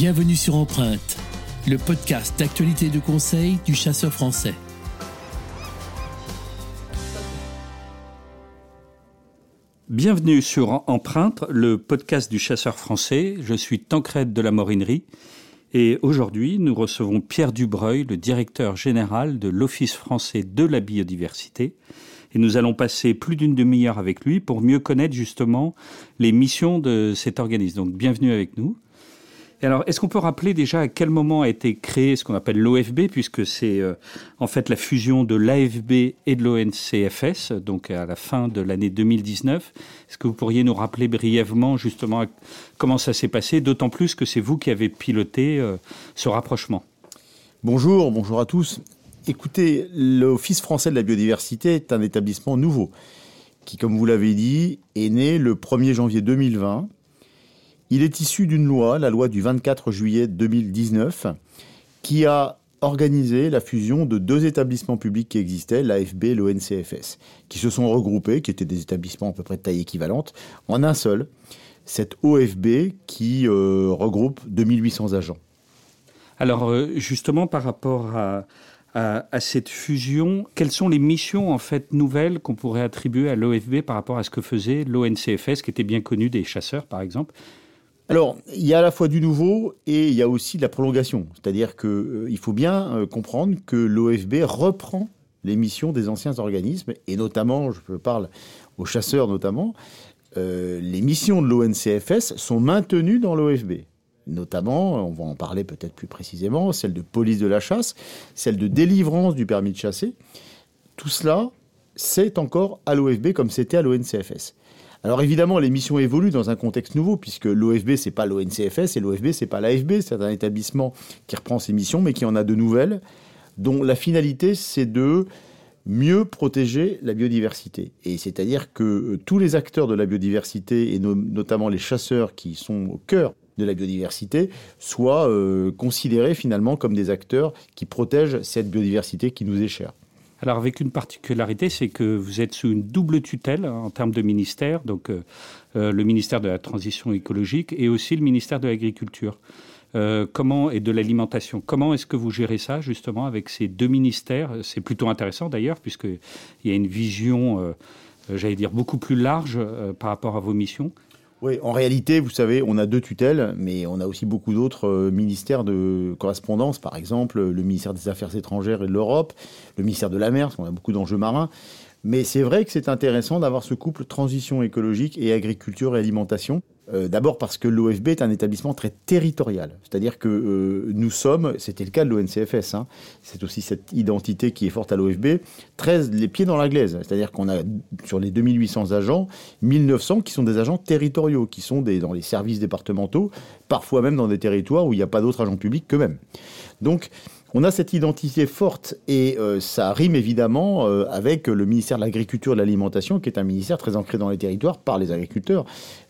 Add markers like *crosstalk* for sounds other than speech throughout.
Bienvenue sur Empreinte, le podcast d'actualité de conseil du chasseur français. Bienvenue sur Empreinte, le podcast du chasseur français. Je suis Tancred de la Morinerie et aujourd'hui nous recevons Pierre Dubreuil, le directeur général de l'Office français de la biodiversité. Et nous allons passer plus d'une demi-heure avec lui pour mieux connaître justement les missions de cet organisme. Donc bienvenue avec nous alors, est-ce qu'on peut rappeler déjà à quel moment a été créé ce qu'on appelle l'OFB, puisque c'est euh, en fait la fusion de l'AFB et de l'ONCFS, donc à la fin de l'année 2019. Est-ce que vous pourriez nous rappeler brièvement justement comment ça s'est passé, d'autant plus que c'est vous qui avez piloté euh, ce rapprochement? Bonjour, bonjour à tous. Écoutez, l'Office français de la biodiversité est un établissement nouveau qui, comme vous l'avez dit, est né le 1er janvier 2020 il est issu d'une loi, la loi du 24 juillet 2019, qui a organisé la fusion de deux établissements publics qui existaient, l'AFB et l'ONCFS, qui se sont regroupés, qui étaient des établissements à peu près de taille équivalente, en un seul, cette OFB qui euh, regroupe 2800 agents. Alors euh, justement par rapport à, cette fusion, quelles sont les missions en fait nouvelles qu'on pourrait attribuer à l'OFB par rapport à ce que faisait l'ONCFS, qui était bien connu des chasseurs par exemple? Alors, il y a à la fois du nouveau et il y a aussi de la prolongation. C'est-à-dire qu'il euh, faut bien euh, comprendre que l'OFB reprend les missions des anciens organismes, et notamment, je parle aux chasseurs notamment, euh, les missions de l'ONCFS sont maintenues dans l'OFB. Notamment, on va en parler peut-être plus précisément, celle de police de la chasse, celle de délivrance du permis de chasser. Tout cela, c'est encore à l'OFB comme c'était à l'ONCFS. Alors évidemment, les missions évoluent dans un contexte nouveau, puisque l'OFB, c'est pas l'ONCFS, et l'OFB, c'est pas l'AFB, c'est un établissement qui reprend ses missions, mais qui en a de nouvelles, dont la finalité, c'est de mieux protéger la biodiversité. Et c'est-à-dire que euh, tous les acteurs de la biodiversité, et notamment les chasseurs qui sont au cœur de la biodiversité, soient euh, considérés finalement comme des acteurs qui protègent cette biodiversité qui nous est chère. Alors avec une particularité, c'est que vous êtes sous une double tutelle hein, en termes de ministère, donc euh, euh, le ministère de la Transition écologique et aussi le ministère de l'Agriculture. Euh, comment et de l'alimentation. Comment est-ce que vous gérez ça justement avec ces deux ministères? C'est plutôt intéressant d'ailleurs puisqu'il y a une vision, j'allais dire, beaucoup plus large par rapport à vos missions. Oui, en réalité, vous savez, on a deux tutelles, mais on a aussi beaucoup d'autres euh, ministères de correspondance, par exemple le ministère des Affaires étrangères et de l'Europe, le ministère de la Mer, parce qu'on a beaucoup d'enjeux marins. Mais c'est vrai que c'est intéressant d'avoir ce couple transition écologique et agriculture et alimentation. Euh, d'abord parce que l'OFB est un établissement très territorial. C'est-à-dire que euh, nous sommes, c'était le cas de l'ONCFS, hein, c'est aussi cette identité qui est forte à l'OFB, 13 les pieds dans la glaise. C'est-à-dire qu'on a sur les 2800 agents, 1900 qui sont des agents territoriaux, qui sont des, dans les services départementaux, parfois même dans des territoires où il n'y a pas d'autres agents publics qu'eux-mêmes. Donc, on a cette identité forte et euh, ça rime évidemment euh, avec le ministère de l'Agriculture et de l'Alimentation, qui est un ministère très ancré dans les territoires par les agriculteurs,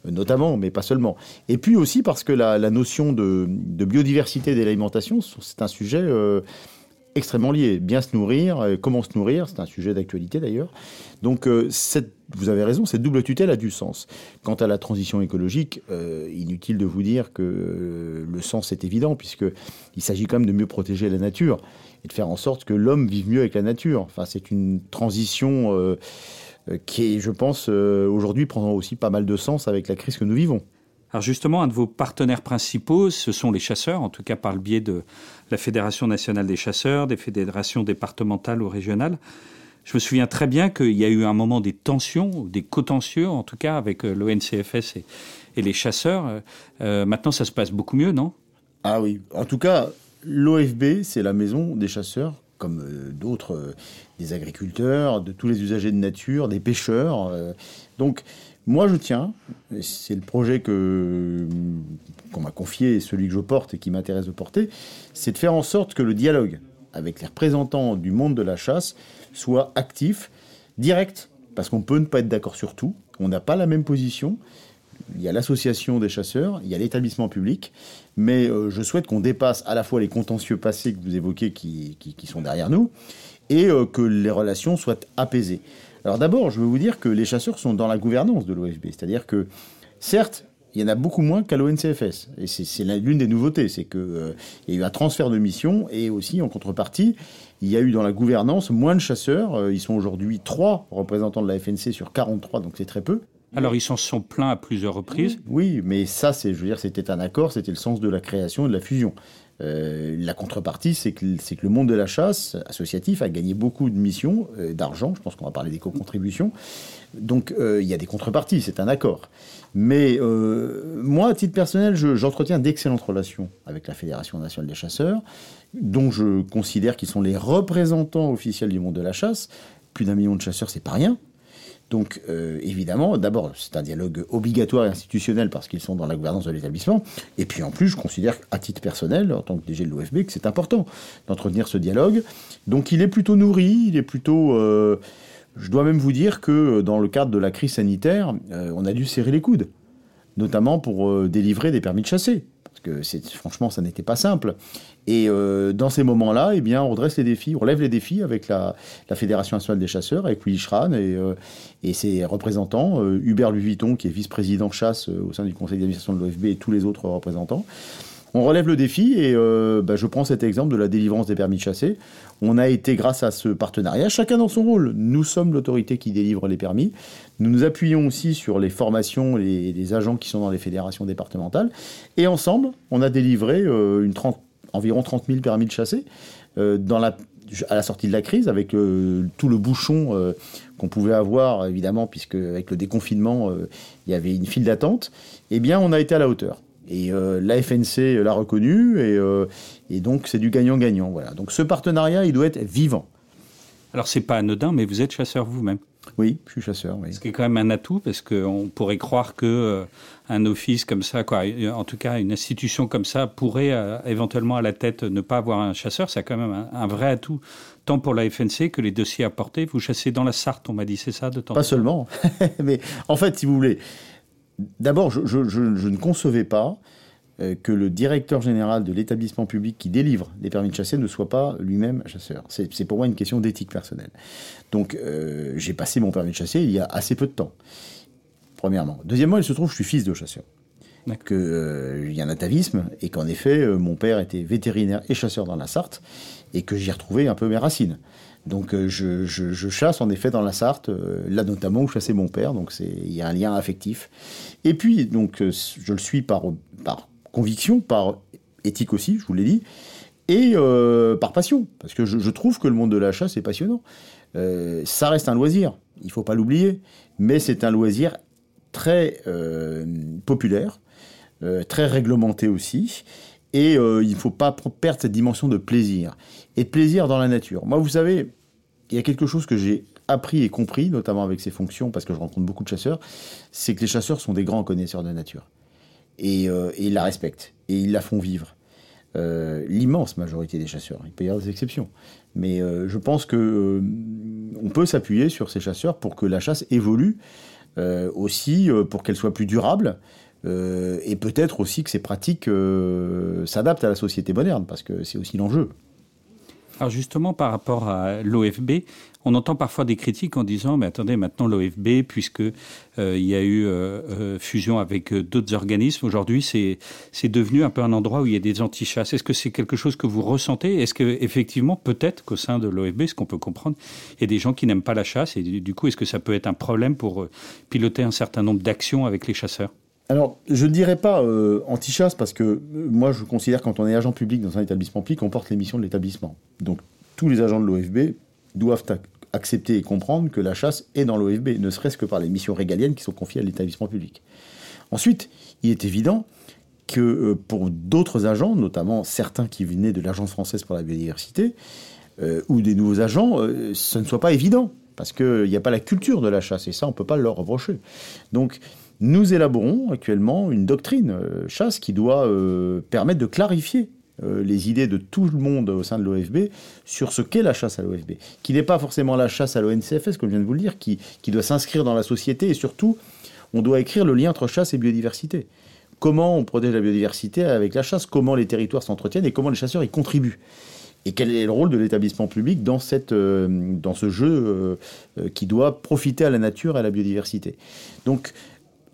euh, notamment, mais pas seulement. Et puis aussi parce que la, notion de, de biodiversité de l'alimentation, c'est un sujet extrêmement liés. Bien se nourrir, comment se nourrir, c'est un sujet d'actualité d'ailleurs. Donc euh, vous avez raison, cette double tutelle a du sens. Quant à la transition écologique, euh, inutile de vous dire que le sens est évident, puisqu'il s'agit quand même de mieux protéger la nature et de faire en sorte que l'homme vive mieux avec la nature. Enfin, c'est une transition qui, je pense, aujourd'hui prend aussi pas mal de sens avec la crise que nous vivons. Alors justement, un de vos partenaires principaux, ce sont les chasseurs, en tout cas par le biais de la Fédération nationale des chasseurs, des fédérations départementales ou régionales. Je me souviens très bien qu'il y a eu un moment des tensions, des contentieux en tout cas avec euh, l'ONCFS et, les chasseurs. Euh, euh, maintenant, ça se passe beaucoup mieux, non? Ah oui, en tout cas, l'OFB, c'est la maison des chasseurs, comme d'autres, des agriculteurs, de tous les usagers de nature, des pêcheurs. donc, moi, je tiens, c'est le projet que qu'on m'a confié celui que je porte et qui m'intéresse de porter, c'est de faire en sorte que le dialogue avec les représentants du monde de la chasse soit actif, direct, parce qu'on peut ne pas être d'accord sur tout, on n'a pas la même position. Il y a l'association des chasseurs, il y a l'établissement public, mais euh, je souhaite qu'on dépasse à la fois les contentieux passés que vous évoquez qui, sont derrière nous, et euh, que les relations soient apaisées. Alors d'abord, je veux vous dire que les chasseurs sont dans la gouvernance de l'OFB, c'est-à-dire que certes, Il y en a beaucoup moins qu'à l'ONCFS. Et c'est l'une des nouveautés, c'est qu'il euh, y a eu un transfert de mission et aussi en contrepartie, il y a eu dans la gouvernance moins de chasseurs. Euh, ils sont aujourd'hui trois représentants de la FNC sur 43, donc c'est très peu. Alors ils s'en sont plaints à plusieurs reprises. Oui, mais ça, c'est, je veux dire, c'était un accord, c'était le sens de la création et de la fusion. Euh, la contrepartie, c'est que, le monde de la chasse associatif a gagné beaucoup de missions, d'argent, je pense qu'on va parler des co-contributions. Donc il y a des contreparties, c'est un accord. Mais euh, moi, à titre personnel, j'entretiens d'excellentes relations avec la Fédération nationale des chasseurs, dont je considère qu'ils sont les représentants officiels du monde de la chasse. Plus d'un million de chasseurs, c'est pas rien. Donc, euh, évidemment, d'abord, c'est un dialogue obligatoire et institutionnel parce qu'ils sont dans la gouvernance de l'établissement. Et puis, en plus, je considère, à titre personnel, en tant que DG de l'OFB, que c'est important d'entretenir ce dialogue. Donc, il est plutôt nourri, il est plutôt. Euh, je dois même vous dire que dans le cadre de la crise sanitaire, euh, on a dû serrer les coudes, notamment pour délivrer des permis de chasser. Franchement, ça n'était pas simple. Et dans ces moments-là, eh bien, on redresse les défis, on relève les défis avec la, Fédération nationale des chasseurs, avec Willy Schran et, et ses représentants, Hubert Luviton, qui est vice-président chasse au sein du conseil d'administration de l'OFB, et tous les autres représentants. On relève le défi et euh, bah, je prends cet exemple de la délivrance des permis de chasser. On a été, grâce à ce partenariat, chacun dans son rôle. Nous sommes l'autorité qui délivre les permis. Nous nous appuyons aussi sur les formations, les, les agents qui sont dans les fédérations départementales. Et ensemble, on a délivré euh, environ 30 000 permis de chasser euh, à la sortie de la crise, avec tout le bouchon qu'on pouvait avoir, évidemment, puisque avec le déconfinement, il y avait une file d'attente. Eh bien, on a été à la hauteur. Et euh, la FNC l'a reconnu, et, euh, et donc c'est du gagnant-gagnant. Voilà. Donc ce partenariat, il doit être vivant. Alors c'est pas anodin, mais vous êtes chasseur vous-même. Oui, je suis chasseur. Oui. Ce qui est quand même un atout, parce qu'on pourrait croire que euh, un office comme ça, quoi, en tout cas une institution comme ça, pourrait éventuellement à la tête ne pas avoir un chasseur. C'est quand même un, vrai atout, tant pour la FNC que les dossiers apportés. Vous chassez dans la Sarthe, on m'a dit, c'est ça de temps? Pas seulement, *laughs* mais en fait, si vous voulez, D'abord, je, ne concevais pas euh, que le directeur général de l'établissement public qui délivre les permis de chasser ne soit pas lui-même chasseur. C'est pour moi une question d'éthique personnelle. Donc, euh, j'ai passé mon permis de chasser il y a assez peu de temps, premièrement. Deuxièmement, il se trouve que je suis fils de chasseur. Qu'il euh, y a un atavisme et qu'en effet, mon père était vétérinaire et chasseur dans la Sarthe et que j'y ai retrouvé un peu mes racines. Donc euh, je, chasse en effet dans la Sarthe, euh, là notamment où chassait mon père, donc il y a un lien affectif. Et puis donc euh, je le suis par, conviction, par éthique aussi, je vous l'ai dit, et par passion, parce que je, trouve que le monde de la chasse est passionnant. ça reste un loisir, il faut pas l'oublier, mais c'est un loisir très populaire, très réglementé aussi, et il ne faut pas perdre cette dimension de plaisir et plaisir dans la nature. Moi, vous savez, il y a quelque chose que j'ai appris et compris, notamment avec ces fonctions, parce que je rencontre beaucoup de chasseurs, c'est que les chasseurs sont des grands connaisseurs de nature. Et, euh, ils la respectent, et ils la font vivre. Euh, l'immense majorité des chasseurs, il peut y avoir des exceptions, mais euh, je pense que on peut s'appuyer sur ces chasseurs pour que la chasse évolue aussi, pour qu'elle soit plus durable, et peut-être aussi que ces pratiques s'adaptent à la société moderne, parce que c'est aussi l'enjeu. Alors justement, par rapport à l'OFB, on entend parfois des critiques en disant, mais attendez, maintenant l'OFB, puisque euh, il y a eu euh, euh, fusion avec d'autres organismes, aujourd'hui c'est devenu un peu un endroit où il y a des antichasses. Est-ce que c'est quelque chose que vous ressentez? Est-ce que effectivement, peut-être qu'au sein de l'OFB, ce qu'on peut comprendre, il y a des gens qui n'aiment pas la chasse et du coup, est-ce que ça peut être un problème pour piloter un certain nombre d'actions avec les chasseurs? Alors, je ne dirais pas euh, anti-chasse parce que euh, moi, je considère quand on est agent public dans un établissement public, on porte les missions de l'établissement. Donc, tous les agents de l'OFB doivent accepter et comprendre que la chasse est dans l'OFB, ne serait-ce que par les missions régaliennes qui sont confiées à l'établissement public. Ensuite, il est évident que euh, pour d'autres agents, notamment certains qui venaient de l'Agence française pour la biodiversité, ou des nouveaux agents, ce ne soit pas évident, parce qu'il n'y a pas la culture de la chasse, et ça, on ne peut pas leur reprocher. Donc, nous élaborons actuellement une doctrine euh, chasse qui doit euh, permettre de clarifier euh, les idées de tout le monde au sein de l'OFB sur ce qu'est la chasse à l'OFB, qui n'est pas forcément la chasse à l'ONCFS, comme je viens de vous le dire, qui, doit s'inscrire dans la société et surtout, on doit écrire le lien entre chasse et biodiversité. Comment on protège la biodiversité avec la chasse, comment les territoires s'entretiennent et comment les chasseurs y contribuent. Et quel est le rôle de l'établissement public dans, cette, dans ce jeu qui doit profiter à la nature et à la biodiversité. Donc,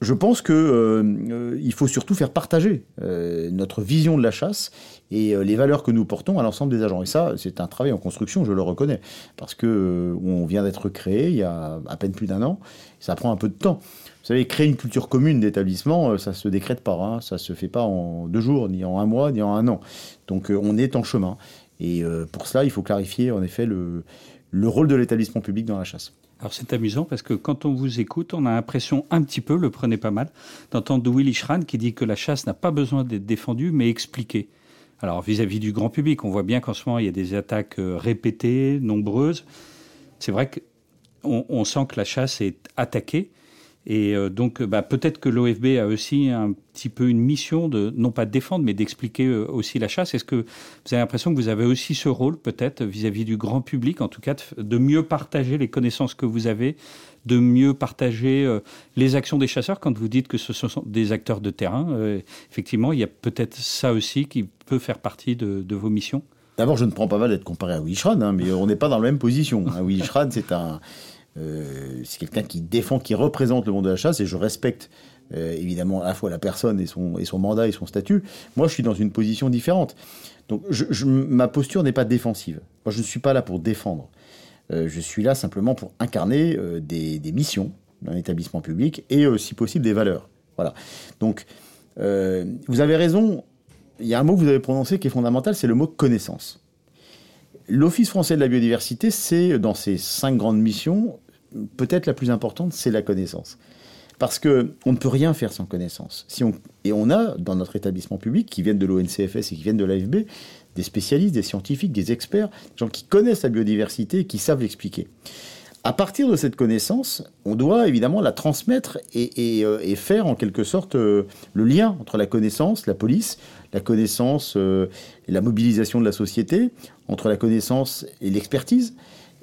je pense que euh, il faut surtout faire partager notre vision de la chasse et les valeurs que nous portons à l'ensemble des agents. Et ça, c'est un travail en construction, je le reconnais, parce que on vient d'être créé il y a à peine plus d'un an. Ça prend un peu de temps. Vous savez, créer une culture commune d'établissement, ça se décrète pas, hein, ça se fait pas en deux jours, ni en un mois, ni en un an. Donc on est en chemin. Et pour cela, il faut clarifier en effet le rôle de l'établissement public dans la chasse. Alors c'est amusant parce que quand on vous écoute, on a l'impression un petit peu, le prenez pas mal, d'entendre Willy Schran qui dit que la chasse n'a pas besoin d'être défendue mais expliquée. Alors vis-à-vis du grand public, on voit bien qu'en ce moment il y a des attaques euh, répétées, nombreuses. C'est vrai qu'on on sent que la chasse est attaquée. Et euh, donc, bah, peut-être que l'OFB a aussi un petit peu une mission de, non pas de défendre, mais d'expliquer euh, aussi la chasse. Est-ce que vous avez l'impression que vous avez aussi ce rôle, peut-être, vis-à-vis du grand public, en tout cas, de, mieux partager les connaissances que vous avez, de mieux partager euh, les actions des chasseurs quand vous dites que ce sont des acteurs de terrain Effectivement, il y a peut-être ça aussi qui peut faire partie de, vos missions? D'abord, je ne prends pas mal d'être comparé à Willy hein, mais on n'est pas dans la même position. Hein. C'est un euh, c'est quelqu'un qui défend, qui représente le monde de la chasse, et je respecte euh, évidemment à la fois la personne et son, et son mandat et son statut. Moi, je suis dans une position différente. Donc, ma posture n'est pas défensive. Moi, je ne suis pas là pour défendre. Euh, je suis là simplement pour incarner des, missions d'un établissement public et, si possible, des valeurs. Voilà. Donc, vous avez raison. Il y a un mot que vous avez prononcé qui est fondamental, c'est le mot connaissance. L'Office français de la biodiversité, c'est, dans ses cinq grandes missions, peut-être la plus importante, c'est la connaissance. Parce qu'on ne peut rien faire sans connaissance. On, et on a, dans notre établissement public, qui viennent de l'ONCFS et qui viennent de l'AFB, des spécialistes, des scientifiques, des experts, des gens qui connaissent la biodiversité et qui savent l'expliquer. À partir de cette connaissance, on doit évidemment la transmettre et, euh, faire en quelque sorte euh, le lien entre la connaissance, la police, la connaissance euh, et la mobilisation de la société, entre la connaissance et l'expertise,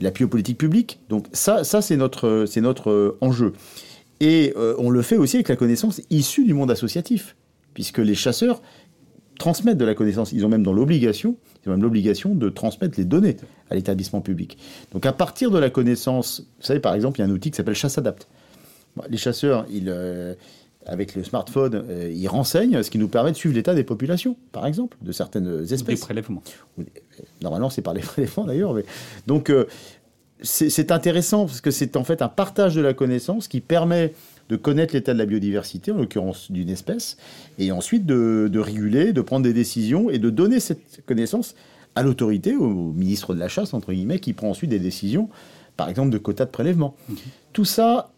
la politique publique. Donc ça, ça c'est notre, c'est notre euh, enjeu. Et euh, on le fait aussi avec la connaissance issue du monde associatif, puisque les chasseurs transmettent de la connaissance. Ils ont même dans l'obligation, ils ont même l'obligation de transmettre les données à l'établissement public. Donc à partir de la connaissance, vous savez par exemple, il y a un outil qui s'appelle Chasse Adapt. Les chasseurs, ils, euh, avec le smartphone, ils renseignent, ce qui nous permet de suivre l'état des populations, par exemple, de certaines espèces. Des prélèvements. Normalement, c'est par les *laughs* prélèvements d'ailleurs. Mais... Donc, euh, c'est intéressant parce que c'est en fait un partage de la connaissance qui permet de connaître l'état de la biodiversité, en l'occurrence d'une espèce, et ensuite de, réguler, de prendre des décisions et de donner cette connaissance à l'autorité, au ministre de la Chasse, entre guillemets, qui prend ensuite des décisions, par exemple de quotas de prélèvement. Tout ça,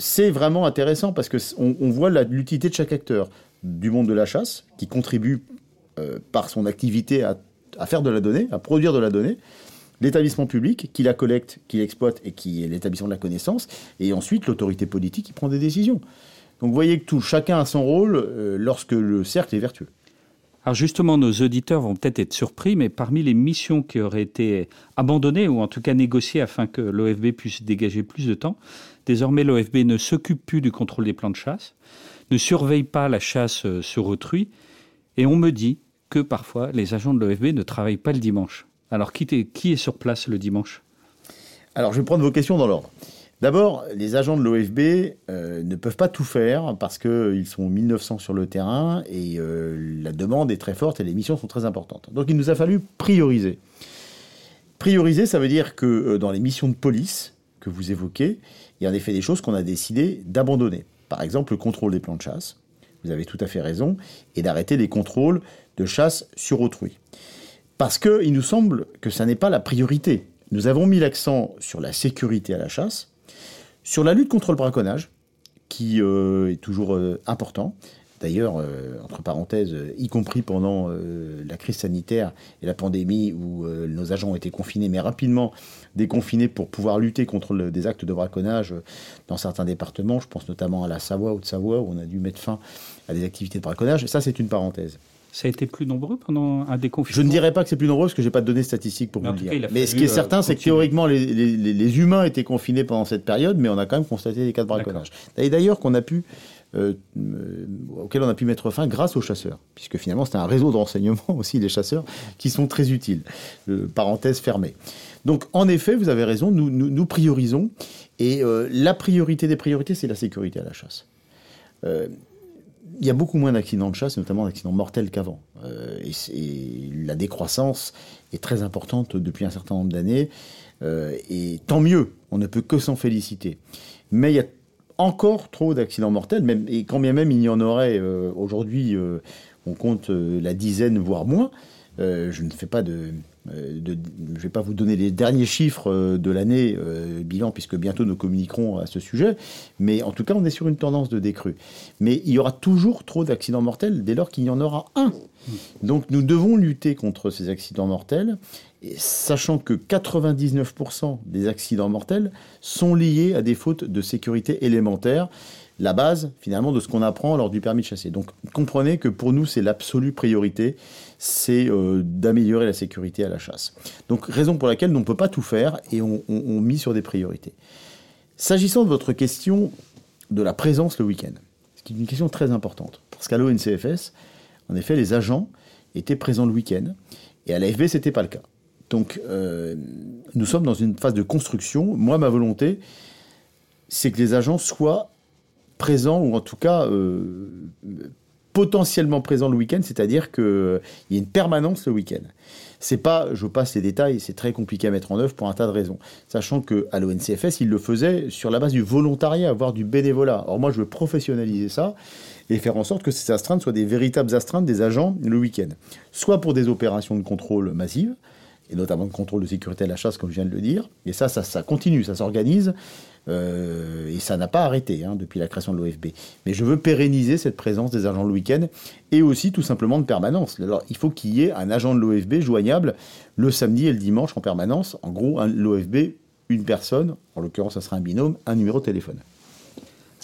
c'est vraiment intéressant parce qu'on on voit l'utilité de chaque acteur du monde de la chasse, qui contribue euh, par son activité à à faire de la donnée, à produire de la donnée, l'établissement public qui la collecte, qui l'exploite et qui est l'établissement de la connaissance, et ensuite l'autorité politique qui prend des décisions. Donc vous voyez que tout, chacun a son rôle euh, lorsque le cercle est vertueux. Alors justement, nos auditeurs vont peut-être être surpris, mais parmi les missions qui auraient été abandonnées, ou en tout cas négociées afin que l'OFB puisse dégager plus de temps, désormais l'OFB ne s'occupe plus du contrôle des plans de chasse, ne surveille pas la chasse euh, sur autrui, et on me dit que parfois les agents de l'OFB ne travaillent pas le dimanche. Alors qui est, sur place le dimanche? Alors je vais prendre vos questions dans l'ordre. D'abord, les agents de l'OFB euh, ne peuvent pas tout faire parce qu'ils sont 1900 sur le terrain et euh, la demande est très forte et les missions sont très importantes. Donc il nous a fallu prioriser. Prioriser, ça veut dire que euh, dans les missions de police que vous évoquez, il y a en effet des choses qu'on a décidé d'abandonner. Par exemple, le contrôle des plans de chasse, vous avez tout à fait raison, et d'arrêter les contrôles de chasse sur autrui. Parce qu'il nous semble que ça n'est pas la priorité. Nous avons mis l'accent sur la sécurité à la chasse, sur la lutte contre le braconnage, qui euh, est toujours euh, important. D'ailleurs, euh, entre parenthèses, y compris pendant la crise sanitaire et la pandémie où nos agents ont été confinés, mais rapidement déconfinés pour pouvoir lutter contre des actes de braconnage dans certains départements. Je pense notamment à la Savoie, ou de savoie où on a dû mettre fin à des activités de braconnage. Ça, c'est une parenthèse. Ça a été plus nombreux pendant un déconfinement? Je ne dirais pas que c'est plus nombreux parce que je n'ai pas de données statistiques pour vous le dire. mais ce qui est certain, c'est que théoriquement, les, les, humains étaient confinés pendant cette période, mais on a quand même constaté des cas de braconnage. Et d'ailleurs, qu'on a pu, euh, euh, auquel on a pu mettre fin grâce aux chasseurs, puisque finalement, c'est un réseau de renseignement *laughs* aussi, des chasseurs, qui sont très utiles. Euh, parenthèse fermée. Donc, en effet, vous avez raison, nous, priorisons. Et la priorité des priorités, c'est la sécurité à la chasse. il y a beaucoup moins d'accidents de chasse, notamment d'accidents mortels qu'avant. et, la décroissance est très importante depuis un certain nombre d'années. et tant mieux, on ne peut que s'en féliciter. Mais il y a encore trop d'accidents mortels, même, et quand bien même il y en aurait aujourd'hui, on compte la dizaine, voire moins. je ne fais pas de, euh, je ne vais pas vous donner les derniers chiffres euh, de l'année euh, bilan, puisque bientôt nous communiquerons à ce sujet, mais en tout cas, on est sur une tendance de décrue. Mais il y aura toujours trop d'accidents mortels dès lors qu'il y en aura un. Donc nous devons lutter contre ces accidents mortels, sachant que 99% des accidents mortels sont liés à des fautes de sécurité élémentaires la base finalement de ce qu'on apprend lors du permis de chasser. Donc comprenez que pour nous c'est l'absolue priorité, c'est euh, d'améliorer la sécurité à la chasse. Donc raison pour laquelle on ne peut pas tout faire et on, on, sur des priorités. S'agissant de votre question de la présence le week-end, c'est une question très importante parce qu'à l'ONCFS, en effet, les agents étaient présents le week-end et à l'AFB c'était pas le cas. Donc euh, nous sommes dans une phase de construction. Moi ma volonté c'est que les agents soient présent, ou en tout cas euh, potentiellement présent le week-end, c'est-à-dire qu'il euh, y a une permanence le week-end. C'est pas, je passe les détails, c'est très compliqué à mettre en œuvre pour un tas de raisons. Sachant que à l'ONCFS, ils le faisaient sur la base du volontariat, voire du bénévolat. Or moi, je veux professionnaliser ça et faire en sorte que ces astreintes soient des véritables astreintes des agents le week-end. Soit pour des opérations de contrôle massives, et notamment de contrôle de sécurité à la chasse, comme je viens de le dire. Et ça, ça, ça continue, ça s'organise. Euh, et ça n'a pas arrêté hein, depuis la création de l'OFB. Mais je veux pérenniser cette présence des agents le week-end et aussi tout simplement de permanence. Alors il faut qu'il y ait un agent de l'OFB joignable le samedi et le dimanche en permanence. En gros, l'OFB, une personne, en l'occurrence ça sera un binôme, un numéro de téléphone.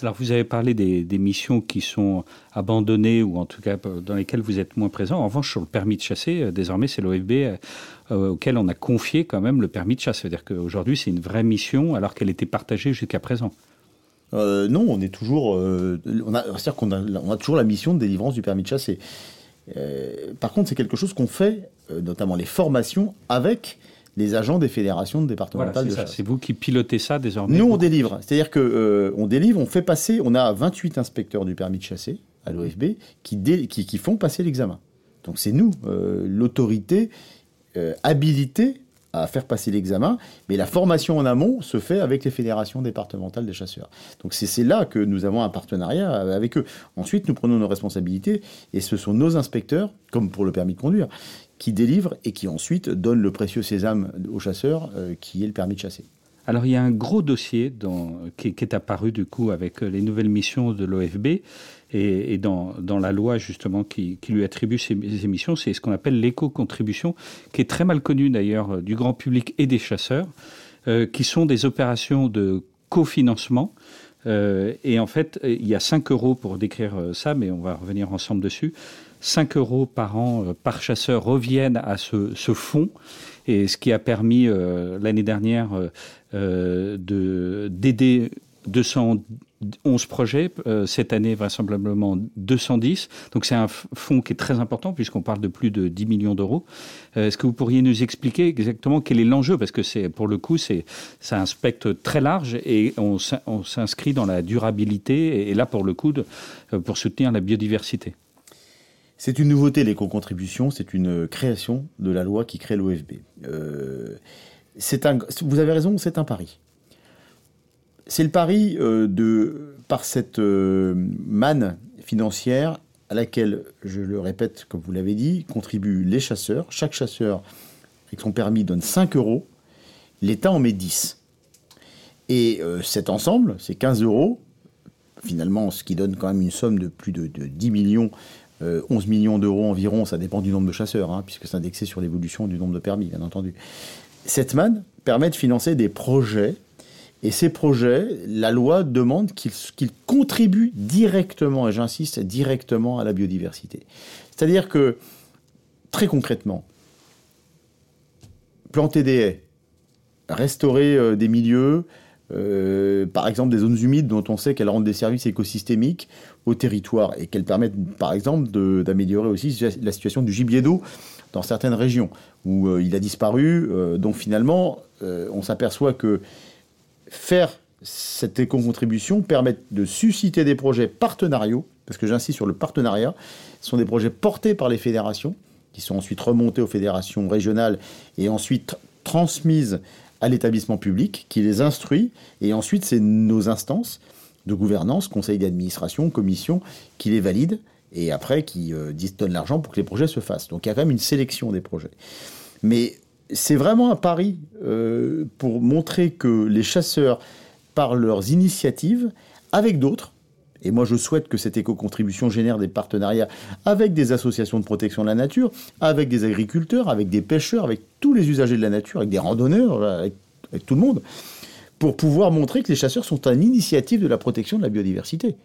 Alors vous avez parlé des, missions qui sont abandonnées ou en tout cas dans lesquelles vous êtes moins présent. En revanche, sur le permis de chasser, euh, désormais c'est l'OFB euh, euh, auquel on a confié quand même le permis de chasse. C'est-à-dire qu'aujourd'hui c'est une vraie mission alors qu'elle était partagée jusqu'à présent. non, on est toujours. c'est-à-dire qu'on on a toujours la mission de délivrance du permis de chasser. par contre, c'est quelque chose qu'on fait, notamment les formations, avec les agents des fédérations départementales de chasse. C'est vous qui pilotez ça désormais Nous, on délivre. C'est-à-dire qu'on euh, délivre, on fait passer, on a 28 inspecteurs du permis de chasser à l'OFB qui, qui, font passer l'examen. Donc c'est nous, euh, l'autorité euh, habilitée à faire passer l'examen, mais la formation en amont se fait avec les fédérations départementales des chasseurs. Donc c'est là que nous avons un partenariat avec eux. Ensuite, nous prenons nos responsabilités et ce sont nos inspecteurs, comme pour le permis de conduire, qui délivre et qui ensuite donne le précieux sésame aux chasseurs, euh, qui est le permis de chasser. Alors il y a un gros dossier qui, est apparu du coup avec les nouvelles missions de l'OFB et, dans, la loi justement qui, lui attribue ces, missions, c'est ce qu'on appelle l'éco-contribution, qui est très mal connue d'ailleurs du grand public et des chasseurs, euh, qui sont des opérations de cofinancement. Euh, et en fait, il y a 5 euros pour décrire ça, mais on va revenir ensemble dessus. 5 euros par an euh, par chasseur reviennent à ce, fonds, et ce qui a permis euh, l'année dernière euh, d'aider 211 projets, cette année vraisemblablement 210. Donc c'est un fonds qui est très important puisqu'on parle de plus de 10 millions d'euros. Est-ce que vous pourriez nous expliquer exactement quel est l'enjeu? Parce que pour le coup, c'est un spectre très large et on, s'inscrit dans la durabilité et là pour le coup, pour soutenir la biodiversité. C'est une nouveauté, l'éco-contribution, c'est une création de la loi qui crée l'OFB. Euh, vous avez raison, c'est un pari. C'est le pari euh, de, par cette euh, manne financière à laquelle, je le répète, comme vous l'avez dit, contribuent les chasseurs. Chaque chasseur, avec son permis, donne 5 euros. L'État en met 10. Et cet ensemble, c'est 15 euros, finalement, ce qui donne quand même une somme de plus de, de 10 millions 11 euh, millions d'euros environ, ça dépend du nombre de chasseurs, hein, puisque c'est indexé sur l'évolution du nombre de permis, bien entendu. Cette manne permet de financer des projets, et ces projets, la loi demande qu'ils contribuent directement, et j'insiste, directement à la biodiversité. C'est-à-dire que, très concrètement, planter des haies, restaurer euh, des milieux, euh, par exemple des zones humides dont on sait qu'elles rendent des services écosystémiques au territoire et qu'elles permettent par exemple d'améliorer aussi la situation du gibier d'eau dans certaines régions où euh, il a disparu. Euh, donc finalement, on s'aperçoit que faire cette éco-contribution permet de susciter des projets partenariaux, parce que j'insiste sur le partenariat, ce sont des projets portés par les fédérations, qui sont ensuite remontés aux fédérations régionales et ensuite transmises à l'établissement public, qui les instruit, et ensuite c'est nos instances de gouvernance, conseil d'administration, commission, qui les valident, et après qui euh, donnent l'argent pour que les projets se fassent. Donc il y a quand même une sélection des projets. Mais c'est vraiment un pari euh, pour montrer que les chasseurs, par leurs initiatives, avec d'autres, et moi je souhaite que cette éco-contribution génère des partenariats avec des associations de protection de la nature, avec des agriculteurs, avec des pêcheurs, avec tous les usagers de la nature, avec des randonneurs, avec, tout le monde, pour pouvoir montrer que les chasseurs sont un initiative de la protection de la biodiversité.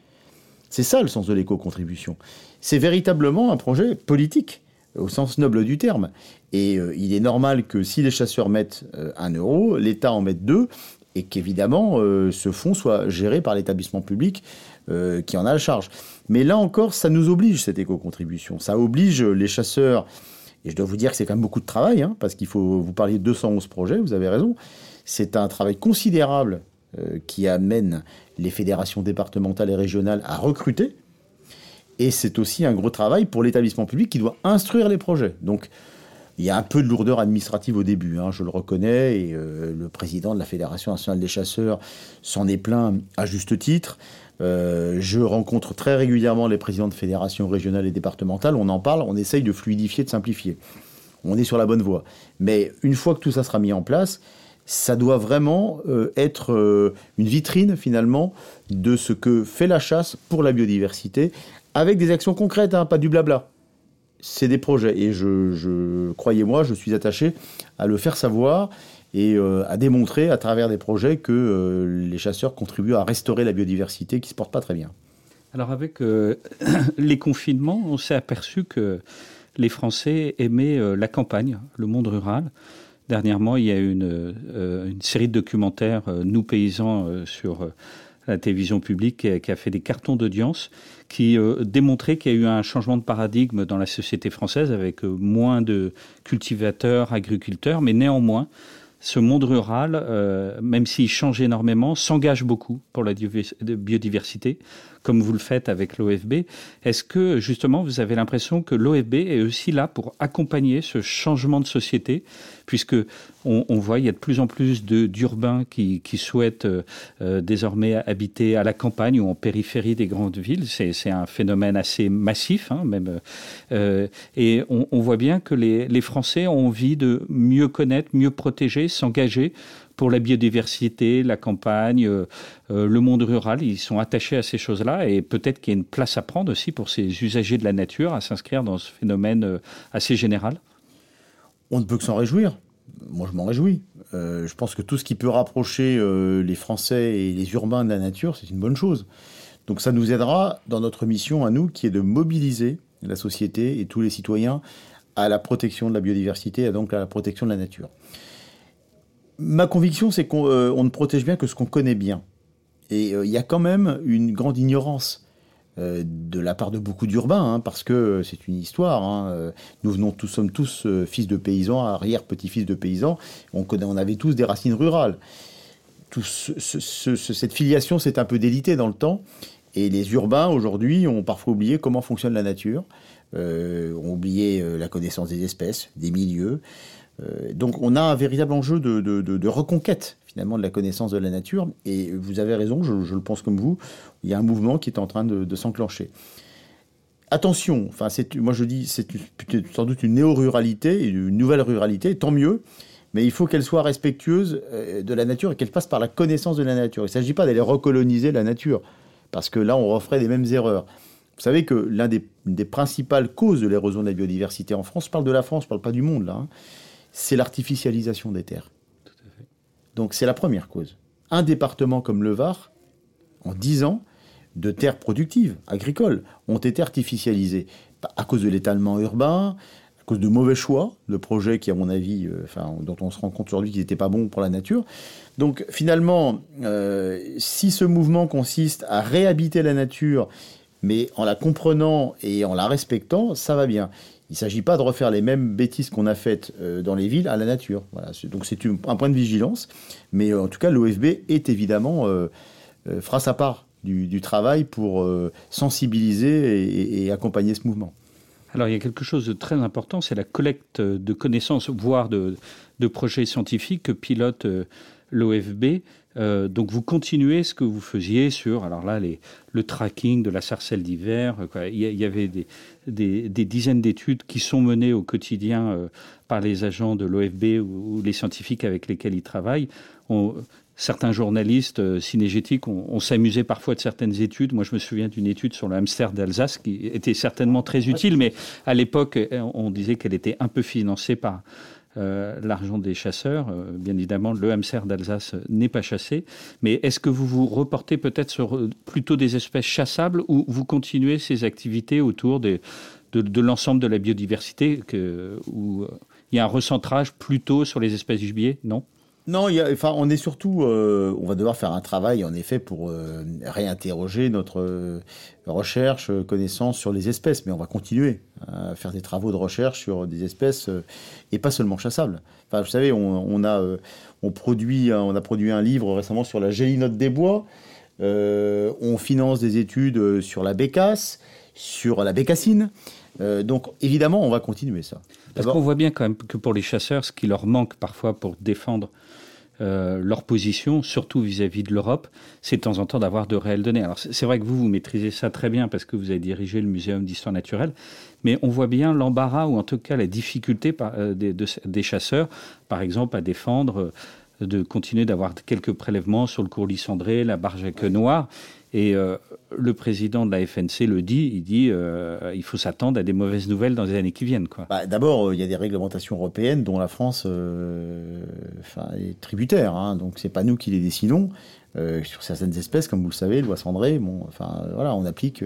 C'est ça le sens de l'éco-contribution. C'est véritablement un projet politique au sens noble du terme. Et euh, il est normal que si les chasseurs mettent euh, un euro, l'État en mette deux, et qu'évidemment euh, ce fonds soit géré par l'établissement public qui en a la charge. Mais là encore, ça nous oblige, cette éco-contribution. Ça oblige les chasseurs, et je dois vous dire que c'est quand même beaucoup de travail, hein, parce qu'il faut, vous parliez de 211 projets, vous avez raison, c'est un travail considérable qui amène les fédérations départementales et régionales à recruter, et c'est aussi un gros travail pour l'établissement public qui doit instruire les projets. Donc, il y a un peu de lourdeur administrative au début, hein, je le reconnais, et euh, le président de la Fédération nationale des chasseurs s'en est plein à juste titre. Euh, je rencontre très régulièrement les présidents de fédérations régionales et départementales, on en parle, on essaye de fluidifier, de simplifier. On est sur la bonne voie. Mais une fois que tout ça sera mis en place, ça doit vraiment euh, être une vitrine finalement de ce que fait la chasse pour la biodiversité avec des actions concrètes, hein, pas du blabla. C'est des projets. Et je, croyez-moi, je suis attaché à le faire savoir et euh, à démontrer à travers des projets que euh, les chasseurs contribuent à restaurer la biodiversité qui ne se porte pas très bien. Alors avec euh, *coughs* les confinements, on s'est aperçu que les Français aimaient la campagne, le monde rural. Dernièrement, il y a eu une, série de documentaires, Nous paysans, sur la télévision publique qui a, fait des cartons d'audience qui euh, démontraient qu'il y a eu un changement de paradigme dans la société française avec euh, moins de cultivateurs, agriculteurs, mais néanmoins, ce monde rural, euh, même s'il change énormément, s'engage beaucoup pour la biodiversité, comme vous le faites avec l'OFB. Est-ce que justement vous avez l'impression que l'OFB est aussi là pour accompagner ce changement de société, puisque on, voit il y a de plus en plus d'urbains qui, qui, souhaitent euh, euh, désormais habiter à la campagne ou en périphérie des grandes villes. C'est un phénomène assez massif, hein, même. Euh, et on, on, voit bien que les, les Français ont envie de mieux connaître, mieux protéger, s'engager pour la biodiversité, la campagne, euh, euh, le monde rural. Ils sont attachés à ces choses-là et peut-être qu'il y a une place à prendre aussi pour ces usagers de la nature à s'inscrire dans ce phénomène euh, assez général. On ne peut que s'en réjouir. Moi, je m'en réjouis. je pense que tout ce qui peut rapprocher les Français et les urbains de la nature, c'est une bonne chose. Donc ça nous aidera dans notre mission à nous, qui est de mobiliser la société et tous les citoyens à la protection de la biodiversité et donc à la protection de la nature. Ma conviction, c'est qu'on euh, ne protège bien que ce qu'on connaît bien. Et euh, il y a quand même une grande ignorance euh, de la part de beaucoup d'urbains, hein, parce que c'est une histoire. Hein, nous venons tous, sommes tous fils de paysans, arrière-petits-fils de paysans. On, connaît, on avait tous des racines rurales. Cette filiation s'est un peu délitée dans le temps. Et les urbains, aujourd'hui, ont parfois oublié comment fonctionne la nature, ont oublié la connaissance des espèces, des milieux. Euh, donc on a un véritable enjeu de, reconquête finalement de la connaissance de la nature. Et vous avez raison, je, le pense comme vous, il y a un mouvement qui est en train de, s'enclencher. Attention, enfin, moi je dis, c'est sans doute une néo-ruralité, une nouvelle ruralité, tant mieux, mais il faut qu'elle soit respectueuse euh, de la nature et qu'elle passe par la connaissance de la nature. Il ne s'agit pas d'aller recoloniser la nature, parce que là on referait les mêmes erreurs. Vous savez que l'une des, principales causes de l'érosion de la biodiversité en France, je parle de la France, je ne parle pas du monde là, hein, c'est l'artificialisation des terres. Donc c'est la première cause. Un département comme le Var, en 10 ans, de terres productives, agricoles, ont été artificialisées à cause de l'étalement urbain, à cause de mauvais choix de projets qui, à mon avis, euh, enfin, dont on se rend compte aujourd'hui qu'ils n'étaient pas bons pour la nature. Donc finalement, euh, si ce mouvement consiste à réhabiter la nature mais en la comprenant et en la respectant, ça va bien. Il ne s'agit pas de refaire les mêmes bêtises qu'on a faites dans les villes à la nature. Donc c'est un point de vigilance, mais en tout cas l'OFB est évidemment fera sa part du, travail pour sensibiliser et accompagner ce mouvement. Alors il y a quelque chose de très important, c'est la collecte de connaissances, voire de, projets scientifiques que pilote euh, l'OFB. Euh, donc vous continuez ce que vous faisiez sur, alors là, les, le tracking de la sarcelle d'hiver. Il, y avait des, dizaines d'études qui sont menées au quotidien euh, par les agents de l'OFB ou, les scientifiques avec lesquels ils travaillent. On, certains journalistes euh, cinégétiques ont, s'amusé parfois de certaines études. Moi, je me souviens d'une étude sur le hamster d'Alsace qui était certainement très utile, mais à l'époque, euh, on disait qu'elle était un peu financée par euh, l'argent des chasseurs. bien évidemment, le hamster d'Alsace n'est pas chassé. Mais est-ce que vous vous reportez peut-être sur plutôt des espèces chassables ou vous continuez ces activités autour de, l'ensemble de la biodiversité où il y a un recentrage plutôt sur les espèces gibier? Non? Non, on est surtout, euh, on va devoir faire un travail en effet pour euh, réinterroger notre euh, recherche, connaissance sur les espèces, mais on va continuer à faire des travaux de recherche sur des espèces et pas seulement chassables. Enfin, vous savez, on, a, produit, on a produit un livre récemment sur la gélinote des bois. on finance des études sur la bécasse, sur la bécassine. Donc évidemment, on va continuer ça. Parce qu'on voit bien quand même que pour les chasseurs, ce qui leur manque parfois pour défendre euh, leur position, surtout vis-à-vis de l'Europe, c'est de temps en temps d'avoir de réelles données. Alors c'est vrai que vous, vous maîtrisez ça très bien parce que vous avez dirigé le Muséum d'histoire naturelle, mais on voit bien l'embarras ou en tout cas la difficulté euh, des, chasseurs, par exemple, à défendre, euh, de continuer d'avoir quelques prélèvements sur le courlis cendré, la barge à queue noire. Et euh, le président de la FNC le dit, il dit euh, il faut s'attendre à des mauvaises nouvelles dans les années qui viennent. Bah, D'abord, euh, il y a des réglementations européennes dont la France est tributaire, hein, donc c'est pas nous qui les décidons. sur certaines espèces, comme vous le savez, loi cendrée, bon, enfin voilà, on applique.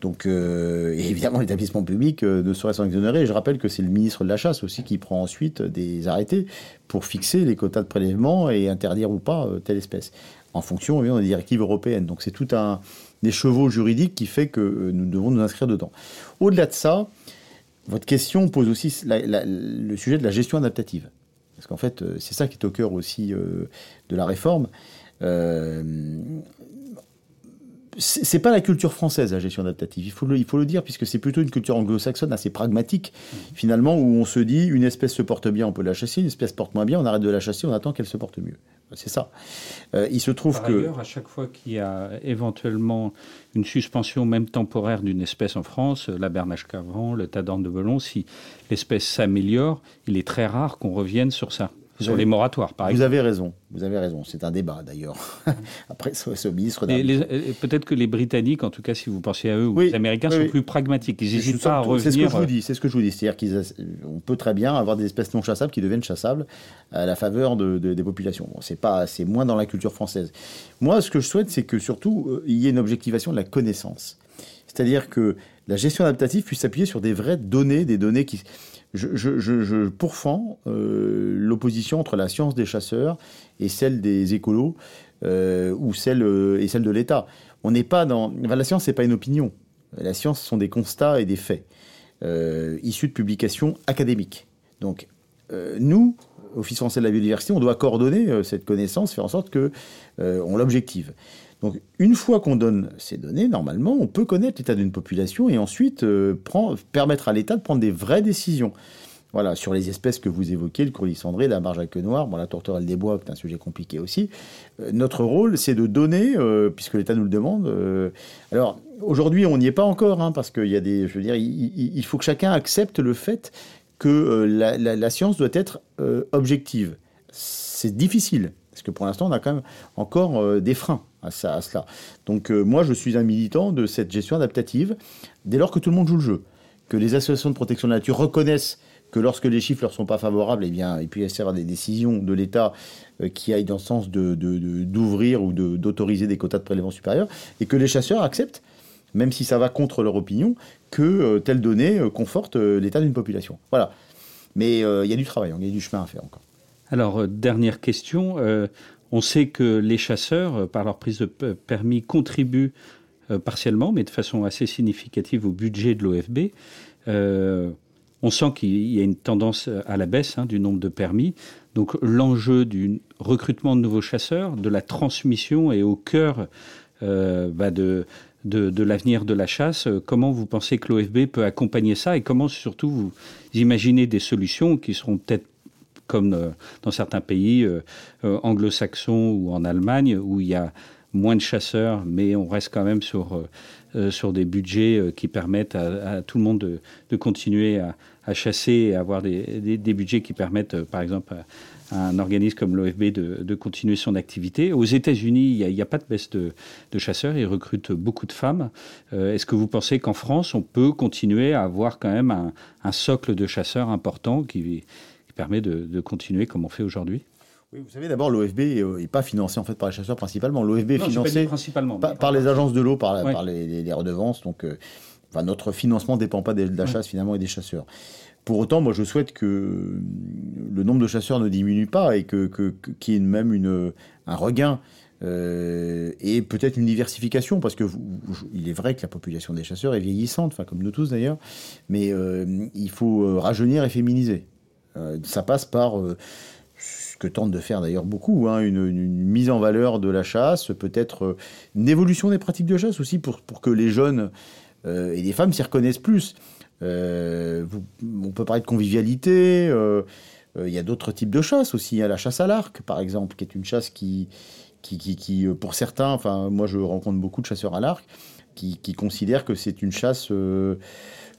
donc évidemment, l'établissement public ne saurait s'en exonérer. je rappelle que c'est le ministre de la Chasse aussi qui prend ensuite des arrêtés pour fixer les quotas de prélèvement et interdire ou pas telle espèce en fonction des directives européennes. Donc c'est tout un des chevaux juridiques qui fait que euh, nous devons nous inscrire dedans. Au-delà de ça, votre question pose aussi le sujet de la gestion adaptative. Parce qu'en fait, euh, c'est ça qui est au cœur aussi euh, de la réforme. C'est pas la culture française, la gestion adaptative. Il faut le, il faut le dire, puisque c'est plutôt une culture anglo-saxonne assez pragmatique, mmh. finalement, où on se dit une espèce se porte bien, on peut la chasser, une espèce porte moins bien, on arrête de la chasser, on attend qu'elle se porte mieux. C'est ça. Euh, il se trouve Par que. Ailleurs, à chaque fois qu'il y a éventuellement une suspension, même temporaire, d'une espèce en France, la bernache cavran, le tadorne de Belon, si l'espèce s'améliore, il est très rare qu'on revienne sur ça sur les moratoires, par exemple. Vous avez raison, vous avez raison. C'est un débat d'ailleurs. *laughs* Après, au ministre. Peut-être que les Britanniques, en tout cas, si vous pensez à eux, ou les Américains sont plus pragmatiques. Ils n'hésitent pas à revenir. C'est ce que je vous dis. C'est ce que je vous dis. C'est-à-dire qu'on peut très bien avoir des espèces non chassables qui deviennent chassables à la faveur de, des populations. Bon, c'est pas, c'est moins dans la culture française. Moi, ce que je souhaite, c'est que surtout euh, il y ait une objectivation de la connaissance. C'est-à-dire que la gestion adaptative puisse s'appuyer sur des vraies données, des données qui je, pourfends euh, l'opposition entre la science des chasseurs et celle des écolos euh, ou celle euh, et celle de l'État. On n'est pas dans la science, c'est pas une opinion. La science, ce sont des constats et des faits issus de publications académiques. Donc nous, Office français de la biodiversité, on doit coordonner cette connaissance, faire en sorte que on l'objective. Donc une fois qu'on donne ces données, normalement, on peut connaître l'état d'une population et ensuite euh, permettre à l'État de prendre des vraies décisions. Voilà, sur les espèces que vous évoquez, le courlis cendré, la marge à queue noire, bon, la tourterelle des bois, qui est un sujet compliqué aussi. Euh, notre rôle, c'est de donner, euh, puisque l'État nous le demande. alors, aujourd'hui, on n'y est pas encore, hein, parce qu'il y a des. Je veux dire, il, faut que chacun accepte le fait que la, science doit être objective. C'est difficile, parce que pour l'instant, on a quand même encore des freins à, cela. Donc euh, moi, je suis un militant de cette gestion adaptative, dès lors que tout le monde joue le jeu, que les associations de protection de la nature reconnaissent que lorsque les chiffres leur sont pas favorables, eh bien, il peut y avoir des décisions de l'État euh, qui aillent dans le sens d'ouvrir de, ou d'autoriser des quotas de prélèvement supérieurs, et que les chasseurs acceptent, même si ça va contre leur opinion, que euh, telle donnée conforte l'état d'une population. Voilà. Mais il y a du travail, il y a du chemin à faire encore. Alors, dernière question. On sait que les chasseurs, euh, par leur prise de permis, contribuent partiellement, mais de façon assez significative au budget de l'OFB. on sent qu'il y a une tendance à la baisse hein, du nombre de permis. Donc l'enjeu du recrutement de nouveaux chasseurs, de la transmission est au cœur bah, de, de, l'avenir de la chasse. Comment vous pensez que l'OFB peut accompagner ça et comment surtout vous imaginez des solutions qui seront peut-être comme euh, dans certains pays euh, euh, anglo-saxons ou en Allemagne où il y a moins de chasseurs, mais on reste quand même sur, sur des budgets qui permettent à, tout le monde de, continuer à, chasser et avoir des, des, budgets qui permettent, par exemple, un organisme comme l'OFB de, continuer son activité. Aux États-Unis, il n'y a, pas de baisse de, chasseurs, ils recrutent beaucoup de femmes. Est-ce que vous pensez qu'en France, on peut continuer à avoir quand même un, socle de chasseurs important qui, permet de, continuer comme on fait aujourd'hui oui, vous savez, d'abord, l'OFB n'est pas financé en fait par les chasseurs principalement. L'OFB est financé principalement, par, les agences de l'eau, par, les, redevances. Donc, euh, enfin, notre financement ne dépend pas de la chasse finalement et des chasseurs. Pour autant, moi, je souhaite que le nombre de chasseurs ne diminue pas et que, qu'il y ait même une, un regain euh, et peut-être une diversification, parce que il est vrai que la population des chasseurs est vieillissante, enfin comme nous tous d'ailleurs, mais euh, il faut rajeunir et féminiser. Ça passe par ce que tentent de faire d'ailleurs beaucoup, hein, une, mise en valeur de la chasse, peut-être une évolution des pratiques de chasse aussi pour, pour que les jeunes et les femmes s'y reconnaissent plus. Euh, on peut parler de convivialité. Euh, euh, il y a d'autres types de chasse aussi. Il y a la chasse à l'arc, par exemple, qui est une chasse qui, qui, qui, pour certains, enfin, moi je rencontre beaucoup de chasseurs à l'arc qui, considèrent que c'est une chasse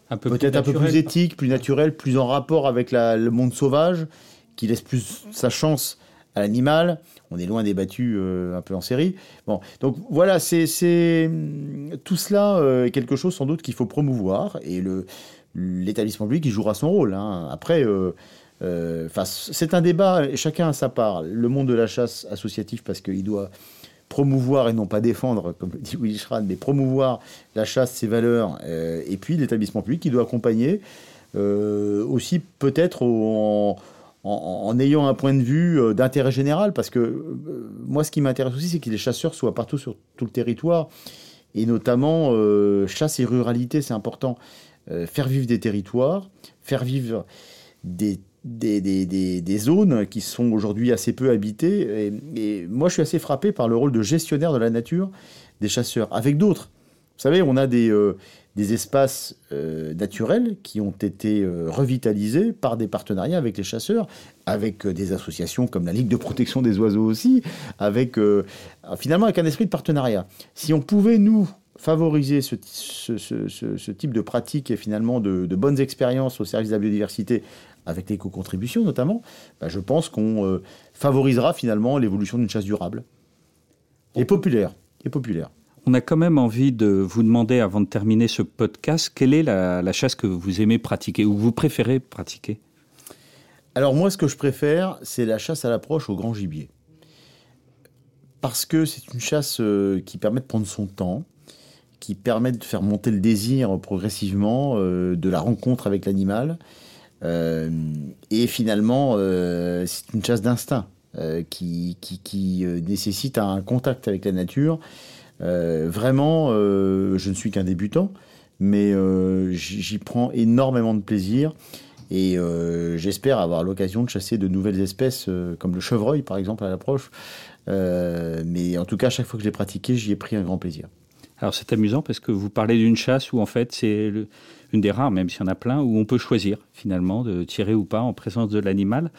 peut-être un peu plus éthique, plus naturelle, plus en rapport avec le monde sauvage, qui laisse plus sa chance à l'animal. On est loin des battus un peu en série. Bon, donc voilà, c'est tout cela est quelque chose sans doute qu'il faut promouvoir et le l'établissement public il jouera son rôle. Hein. Après, euh, euh, c'est un débat, chacun a sa part. Le monde de la chasse associative, parce qu'il doit promouvoir et non pas défendre, comme le dit Willy Schran, mais promouvoir la chasse, ses valeurs, euh, et puis l'établissement public qui doit accompagner aussi peut-être en, ayant un point de vue d'intérêt général, parce que moi ce qui m'intéresse aussi, c'est que les chasseurs soient partout sur tout le territoire, et notamment chasse et ruralité, c'est important. Euh, faire vivre des territoires, faire vivre des, des, des, des, zones qui sont aujourd'hui assez peu habitées. Et, moi, je suis assez frappé par le rôle de gestionnaire de la nature des chasseurs, avec d'autres. Vous savez, on a des, euh, des espaces euh, naturels qui ont été revitalisés par des partenariats avec les chasseurs, avec des associations comme la Ligue de protection des oiseaux aussi, avec finalement avec un esprit de partenariat. Si on pouvait, nous, favoriser ce, ce, type de pratique et finalement de, bonnes expériences au service de la biodiversité avec l'éco-contribution notamment, bah, je pense qu'on euh, favorisera finalement l'évolution d'une chasse durable et populaire. Et populaire. On a quand même envie de vous demander, avant de terminer ce podcast, quelle est la, la chasse que vous aimez pratiquer ou vous préférez pratiquer? Alors moi, ce que je préfère, c'est la chasse à l'approche au grand gibier. Parce que c'est une chasse euh, qui permet de prendre son temps, qui permettent de faire monter le désir progressivement euh, de la rencontre avec l'animal. Euh, et finalement, euh, c'est une chasse d'instinct qui, qui, nécessite un contact avec la nature. vraiment, je ne suis qu'un débutant, mais j'y prends énormément de plaisir. Et j'espère avoir l'occasion de chasser de nouvelles espèces, comme le chevreuil par exemple à l'approche. mais en tout cas, chaque fois que je l'ai pratiqué, j'y ai pris un grand plaisir. Alors c'est amusant parce que vous parlez d'une chasse où en fait c'est une des rares, même s'il y en a plein, où on peut choisir finalement de tirer ou pas en présence de l'animal.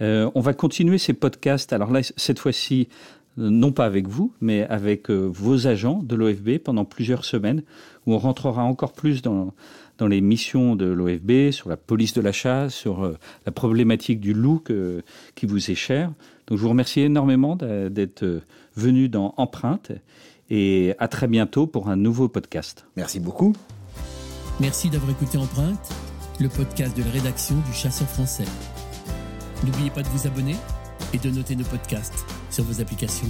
Euh, on va continuer ces podcasts. Alors là, cette fois-ci, non pas avec vous, mais avec euh, vos agents de l'OFB pendant plusieurs semaines, où on rentrera encore plus dans, les missions de l'OFB, sur la police de la chasse, sur euh, la problématique du loup qui vous est chère. Donc je vous remercie énormément d'être venu dans Empreinte et à très bientôt pour un nouveau podcast. Merci beaucoup. Merci d'avoir écouté Empreinte, le podcast de la rédaction du Chasseur français. N'oubliez pas de vous abonner et de noter nos podcasts sur vos applications.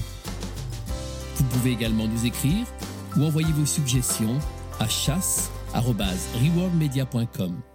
Vous pouvez également nous écrire ou envoyer vos suggestions à chasse.rewardmedia.com.